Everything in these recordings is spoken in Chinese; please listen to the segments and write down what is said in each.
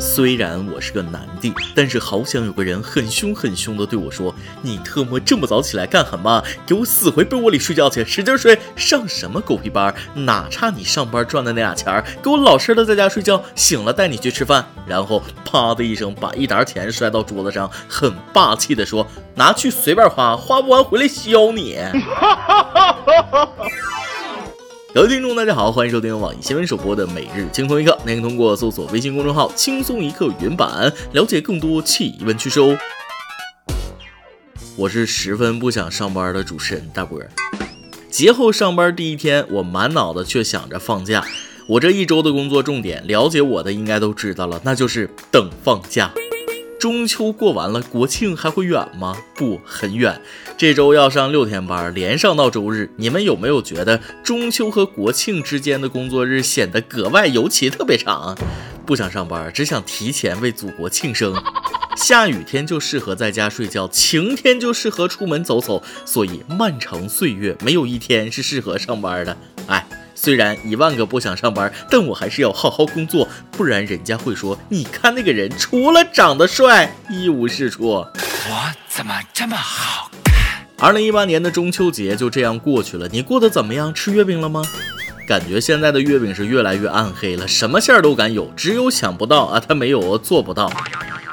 虽然我是个男的，但是好想有个人很凶很凶的对我说：“你特么这么早起来干什么？给我死回被窝里睡觉去，使劲睡！上什么狗屁班？哪差你上班赚的那俩钱儿？给我老实的在家睡觉，醒了带你去吃饭。”然后啪的一声把一沓钱摔到桌子上，很霸气的说：“拿去随便花，花不完回来削你。” 各位听众，大家好，欢迎收听网易新闻首播的《每日轻松一刻》，您可以通过搜索微信公众号“轻松一刻”原版了解更多气温趋势哦。我是十分不想上班的主持人大波。节后上班第一天，我满脑子却想着放假。我这一周的工作重点，了解我的应该都知道了，那就是等放假。中秋过完了，国庆还会远吗？不，很远。这周要上六天班，连上到周日。你们有没有觉得中秋和国庆之间的工作日显得格外尤其特别长？不想上班，只想提前为祖国庆生。下雨天就适合在家睡觉，晴天就适合出门走走。所以漫长岁月没有一天是适合上班的。哎。虽然一万个不想上班，但我还是要好好工作，不然人家会说，你看那个人除了长得帅一无是处。我怎么这么好看？二零一八年的中秋节就这样过去了，你过得怎么样？吃月饼了吗？感觉现在的月饼是越来越暗黑了，什么馅儿都敢有，只有想不到啊，他没有做不到。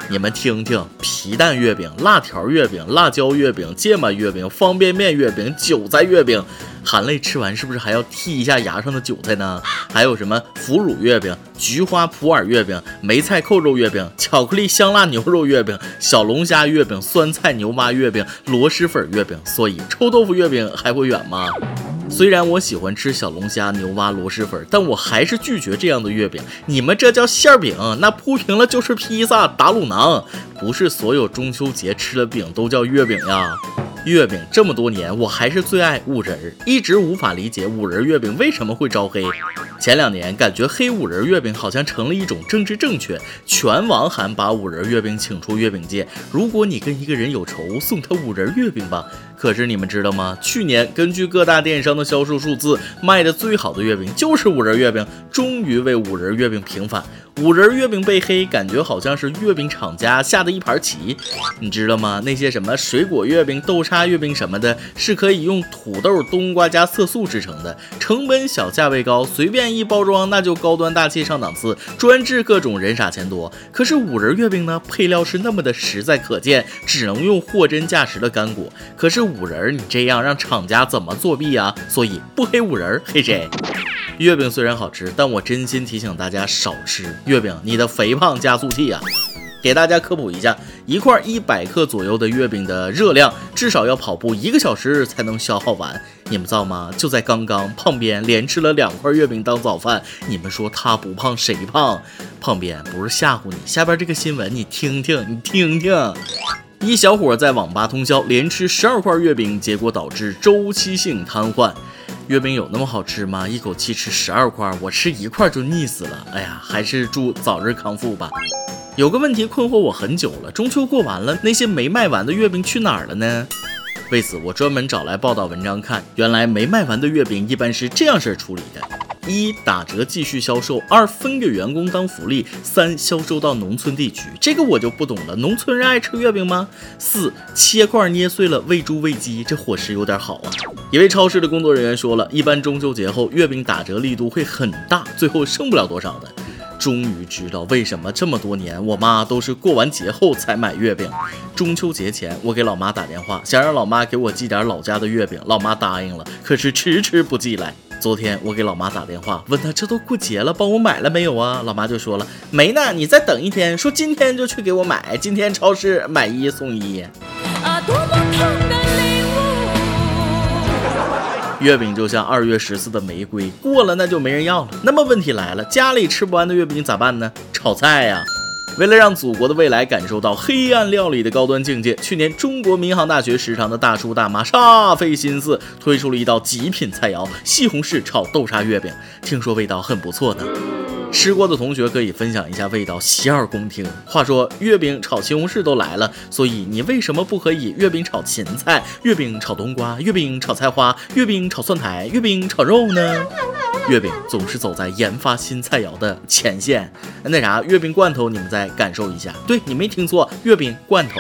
你们听听，皮蛋月饼、辣条月饼、辣椒月饼、芥末月饼、方便面月饼、韭菜月饼。含泪吃完是不是还要剔一下牙上的韭菜呢？还有什么腐乳月饼、菊花普洱月饼、梅菜扣肉月饼、巧克力香辣牛肉月饼、小龙虾月饼、酸菜牛蛙月饼、螺蛳粉月饼。所以臭豆腐月饼还会远吗？虽然我喜欢吃小龙虾、牛蛙、螺蛳粉，但我还是拒绝这样的月饼。你们这叫馅饼，那铺平了就是披萨、打卤囊。不是所有中秋节吃的饼都叫月饼呀。月饼这么多年，我还是最爱五仁儿，一直无法理解五仁月饼为什么会招黑。前两年感觉黑五仁月饼好像成了一种政治正确，全网喊把五仁月饼请出月饼界。如果你跟一个人有仇，送他五仁月饼吧。可是你们知道吗？去年根据各大电商的销售数字，卖的最好的月饼就是五仁月饼，终于为五仁月饼平反。五仁月饼被黑，感觉好像是月饼厂家下的一盘棋，你知道吗？那些什么水果月饼、豆沙月饼什么的，是可以用土豆、冬瓜加色素制成的，成本小，价位高，随便一包装那就高端大气上档次，专治各种人傻钱多。可是五仁月饼呢，配料是那么的实在可见，只能用货真价实的干果。可是五仁，你这样让厂家怎么作弊啊？所以不黑五仁，黑谁？月饼虽然好吃，但我真心提醒大家少吃月饼，你的肥胖加速器啊！给大家科普一下，一块一百克左右的月饼的热量，至少要跑步一个小时才能消耗完。你们造吗？就在刚刚，胖边连吃了两块月饼当早饭。你们说他不胖谁胖？胖边不是吓唬你，下边这个新闻你听听，你听听。一小伙在网吧通宵连吃十二块月饼，结果导致周期性瘫痪。月饼有那么好吃吗？一口气吃十二块，我吃一块就腻死了。哎呀，还是祝早日康复吧。有个问题困惑我很久了，中秋过完了，那些没卖完的月饼去哪儿了呢？为此，我专门找来报道文章看，原来没卖完的月饼一般是这样式处理的。一打折继续销售，二分给员工当福利，三销售到农村地区。这个我就不懂了，农村人爱吃月饼吗？四切块捏碎了喂猪喂鸡，这伙食有点好啊。一位超市的工作人员说了，一般中秋节后月饼打折力度会很大，最后剩不了多少的。终于知道为什么这么多年我妈都是过完节后才买月饼。中秋节前，我给老妈打电话，想让老妈给我寄点老家的月饼，老妈答应了，可是迟迟不寄来。昨天我给老妈打电话，问她这都过节了，帮我买了没有啊？老妈就说了没呢，你再等一天，说今天就去给我买，今天超市买一送一。啊，多么痛的礼物！月饼就像二月十四的玫瑰，过了那就没人要了。那么问题来了，家里吃不完的月饼咋办呢？炒菜呀。为了让祖国的未来感受到黑暗料理的高端境界，去年中国民航大学食堂的大叔大妈煞费心思推出了一道极品菜肴——西红柿炒豆沙月饼。听说味道很不错呢，吃过的同学可以分享一下味道，洗耳恭听。话说月饼炒西红柿都来了，所以你为什么不可以月饼炒芹菜、月饼炒冬瓜、月饼炒菜花、月饼炒蒜苔、月饼炒肉呢？月饼总是走在研发新菜肴的前线。那啥，月饼罐头，你们再感受一下。对你没听错，月饼罐头。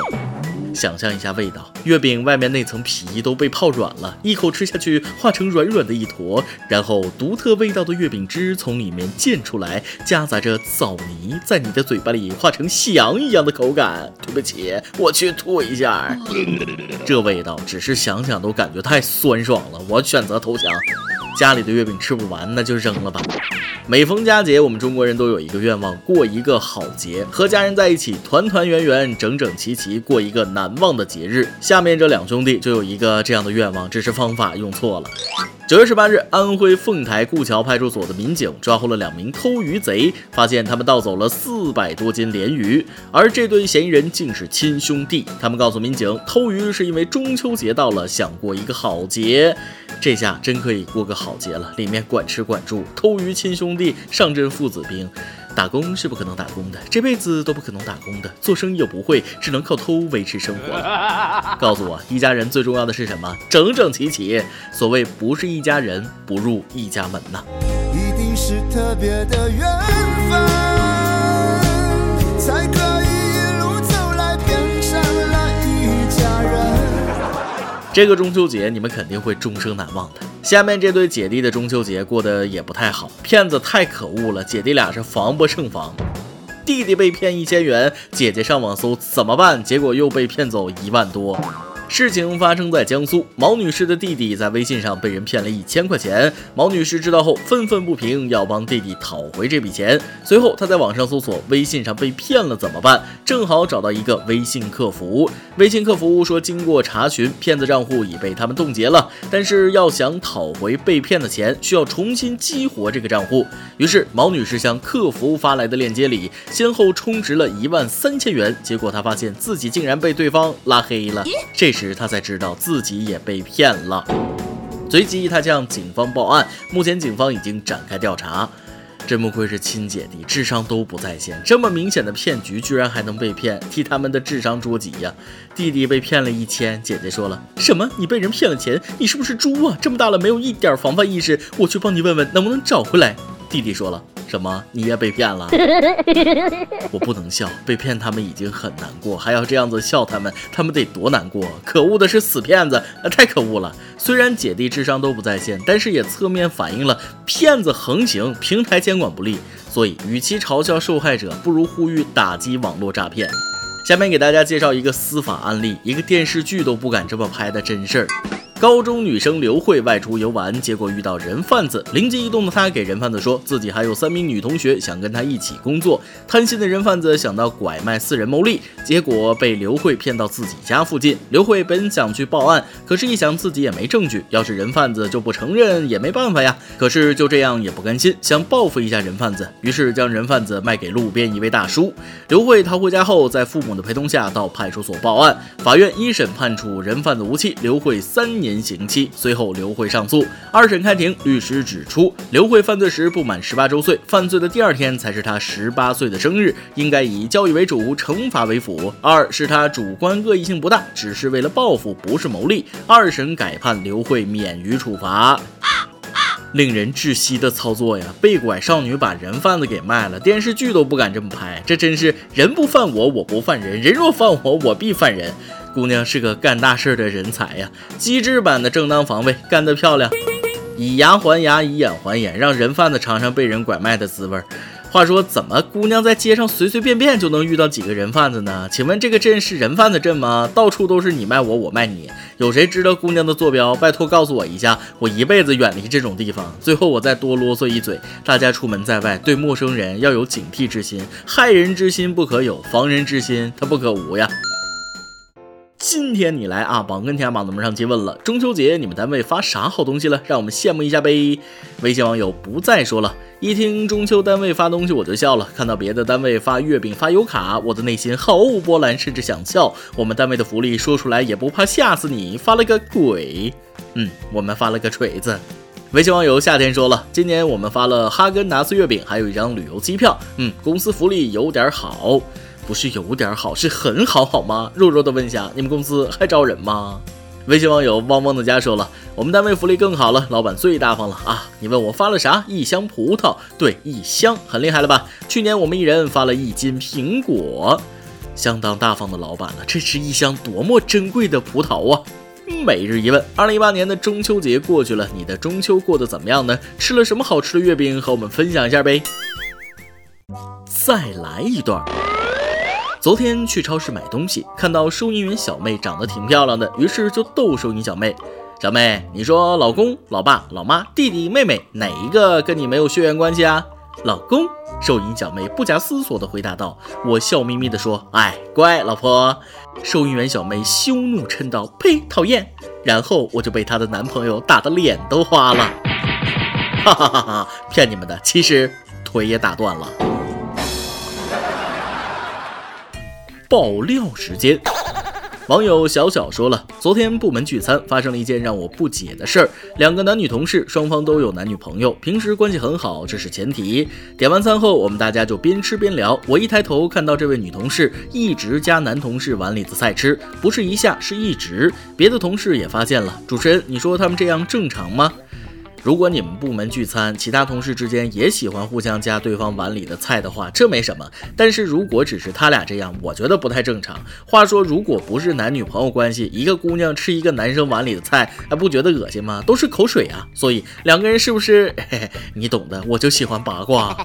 想象一下味道，月饼外面那层皮都被泡软了，一口吃下去化成软软的一坨，然后独特味道的月饼汁从里面溅出来，夹杂着枣泥，在你的嘴巴里化成夕阳一样的口感。对不起，我去吐一下。这味道只是想想都感觉太酸爽了，我选择投降。家里的月饼吃不完，那就扔了吧。每逢佳节，我们中国人都有一个愿望，过一个好节，和家人在一起，团团圆圆，整整齐齐，过一个难忘的节日。下面这两兄弟就有一个这样的愿望，只是方法用错了。九月十八日，安徽凤台顾桥派出所的民警抓获了两名偷鱼贼，发现他们盗走了四百多斤鲢鱼，而这对嫌疑人竟是亲兄弟。他们告诉民警，偷鱼是因为中秋节到了，想过一个好节。这下真可以过个好节了，里面管吃管住，偷鱼亲兄弟，上阵父子兵。打工是不可能打工的，这辈子都不可能打工的，做生意又不会，只能靠偷维持生活。告诉我，一家人最重要的是什么？整整齐齐。所谓不是一家人，不入一家门呐。一定是特别的缘分，才可这个中秋节你们肯定会终生难忘的。下面这对姐弟的中秋节过得也不太好，骗子太可恶了，姐弟俩是防不胜防。弟弟被骗一千元，姐姐上网搜怎么办，结果又被骗走一万多。事情发生在江苏，毛女士的弟弟在微信上被人骗了一千块钱。毛女士知道后愤愤不平，要帮弟弟讨回这笔钱。随后，她在网上搜索微信上被骗了怎么办，正好找到一个微信客服。微信客服说，经过查询，骗子账户已被他们冻结了，但是要想讨回被骗的钱，需要重新激活这个账户。于是，毛女士向客服发来的链接里，先后充值了一万三千元。结果，她发现自己竟然被对方拉黑了。这时，他才知道自己也被骗了，随即他向警方报案。目前警方已经展开调查。真不愧是亲姐弟，智商都不在线，这么明显的骗局居然还能被骗，替他们的智商捉急呀！弟弟被骗了一千，姐姐说了什么？你被人骗了钱？你是不是猪啊？这么大了没有一点防范意识？我去帮你问问能不能找回来。弟弟说了。什么？你也被骗了？我不能笑，被骗他们已经很难过，还要这样子笑他们，他们得多难过！可恶的是死骗子，太可恶了！虽然姐弟智商都不在线，但是也侧面反映了骗子横行，平台监管不力。所以，与其嘲笑受害者，不如呼吁打击网络诈骗。下面给大家介绍一个司法案例，一个电视剧都不敢这么拍的真事儿。高中女生刘慧外出游玩，结果遇到人贩子。灵机一动的她给人贩子说自己还有三名女同学想跟她一起工作。贪心的人贩子想到拐卖四人牟利，结果被刘慧骗到自己家附近。刘慧本想去报案，可是，一想自己也没证据，要是人贩子就不承认也没办法呀。可是就这样也不甘心，想报复一下人贩子，于是将人贩子卖给路边一位大叔。刘慧逃回家后，在父母的陪同下到派出所报案。法院一审判处人贩子无期，刘慧三年。刑期。随后，刘慧上诉。二审开庭，律师指出，刘慧犯罪时不满十八周岁，犯罪的第二天才是他十八岁的生日，应该以教育为主，惩罚为辅。二是他主观恶意性不大，只是为了报复，不是牟利。二审改判刘慧免于处罚。令人窒息的操作呀！被拐少女把人贩子给卖了，电视剧都不敢这么拍，这真是人不犯我，我不犯人；人若犯我，我必犯人。姑娘是个干大事的人才呀，机智版的正当防卫，干得漂亮！以牙还牙，以眼还眼，让人贩子尝尝被人拐卖的滋味。话说，怎么姑娘在街上随随便便就能遇到几个人贩子呢？请问这个镇是人贩子镇吗？到处都是你卖我，我卖你，有谁知道姑娘的坐标？拜托告诉我一下，我一辈子远离这种地方。最后我再多啰嗦一嘴，大家出门在外，对陌生人要有警惕之心，害人之心不可有，防人之心他不可无呀。今天你来啊，榜跟天榜咱们上期问了，中秋节你们单位发啥好东西了？让我们羡慕一下呗。微信网友不再说了，一听中秋单位发东西我就笑了，看到别的单位发月饼发油卡，我的内心毫无波澜，甚至想笑。我们单位的福利说出来也不怕吓死你，发了个鬼。嗯，我们发了个锤子。微信网友夏天说了，今年我们发了哈根达斯月饼，还有一张旅游机票。嗯，公司福利有点好。不是有点好，是很好，好吗？弱弱的问一下，你们公司还招人吗？微信网友汪汪的家说了，我们单位福利更好了，老板最大方了啊！你问我发了啥？一箱葡萄，对，一箱，很厉害了吧？去年我们一人发了一斤苹果，相当大方的老板了。这是一箱多么珍贵的葡萄啊！每日一问：二零一八年的中秋节过去了，你的中秋过得怎么样呢？吃了什么好吃的月饼？和我们分享一下呗。再来一段。昨天去超市买东西，看到收银员小妹长得挺漂亮的，于是就逗收银小妹：“小妹，你说老公、老爸、老妈、弟弟、妹妹哪一个跟你没有血缘关系啊？”老公，收银小妹不假思索地回答道。我笑眯眯地说：“哎，乖，老婆。”收银员小妹羞怒嗔道：“呸，讨厌！”然后我就被她的男朋友打得脸都花了。哈哈哈哈！骗你们的，其实腿也打断了。爆料时间，网友小小说了，昨天部门聚餐发生了一件让我不解的事儿。两个男女同事，双方都有男女朋友，平时关系很好，这是前提。点完餐后，我们大家就边吃边聊。我一抬头看到这位女同事一直夹男同事碗里的菜吃，不是一下，是一直。别的同事也发现了。主持人，你说他们这样正常吗？如果你们部门聚餐，其他同事之间也喜欢互相夹对方碗里的菜的话，这没什么。但是如果只是他俩这样，我觉得不太正常。话说，如果不是男女朋友关系，一个姑娘吃一个男生碗里的菜，还不觉得恶心吗？都是口水啊！所以两个人是不是？嘿嘿，你懂的。我就喜欢八卦。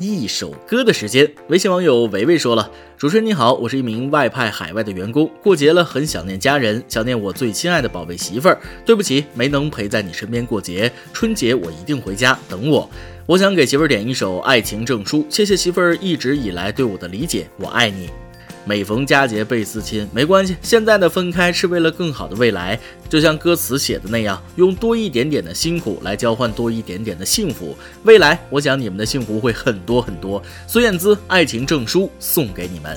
一首歌的时间，微信网友维维说了：“主持人你好，我是一名外派海外的员工，过节了，很想念家人，想念我最亲爱的宝贝媳妇儿。对不起，没能陪在你身边过节，春节我一定回家等我。我想给媳妇儿点一首《爱情证书》，谢谢媳妇儿一直以来对我的理解，我爱你。”每逢佳节倍思亲，没关系，现在的分开是为了更好的未来。就像歌词写的那样，用多一点点的辛苦来交换多一点点的幸福。未来，我想你们的幸福会很多很多。孙燕姿《爱情证书》送给你们。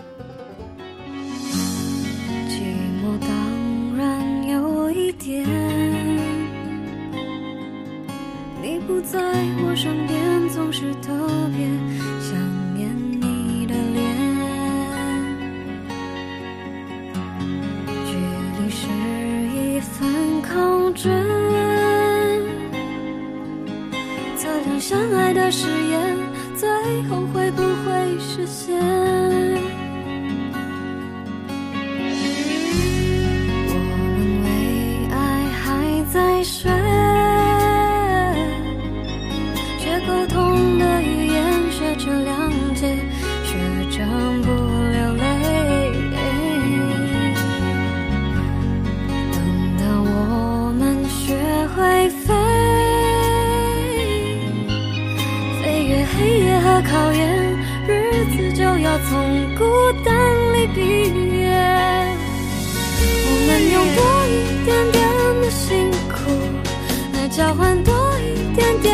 最后会不会实现？我们为爱还在睡考验，日子就要从孤单里毕业，我们用多一点点的辛苦来交换多一点点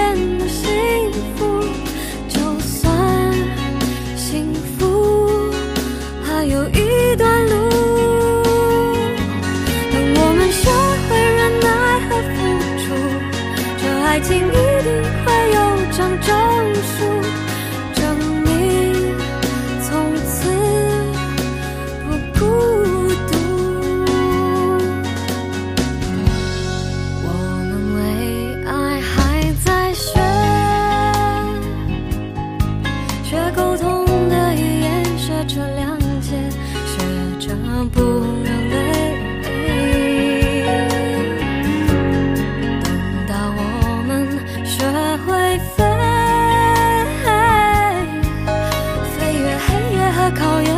考验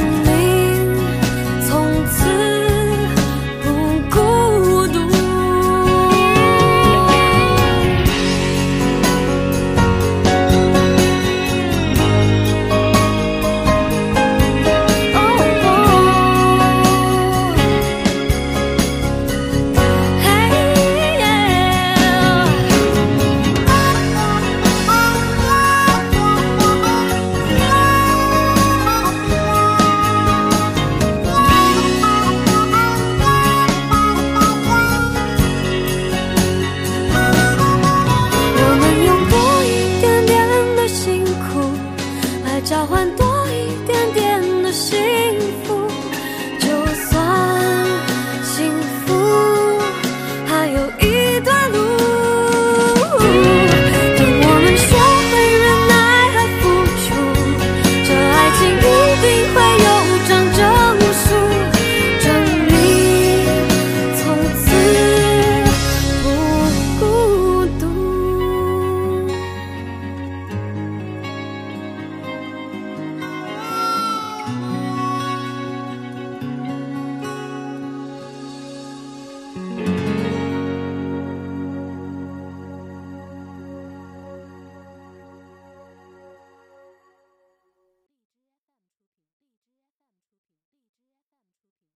Thank you.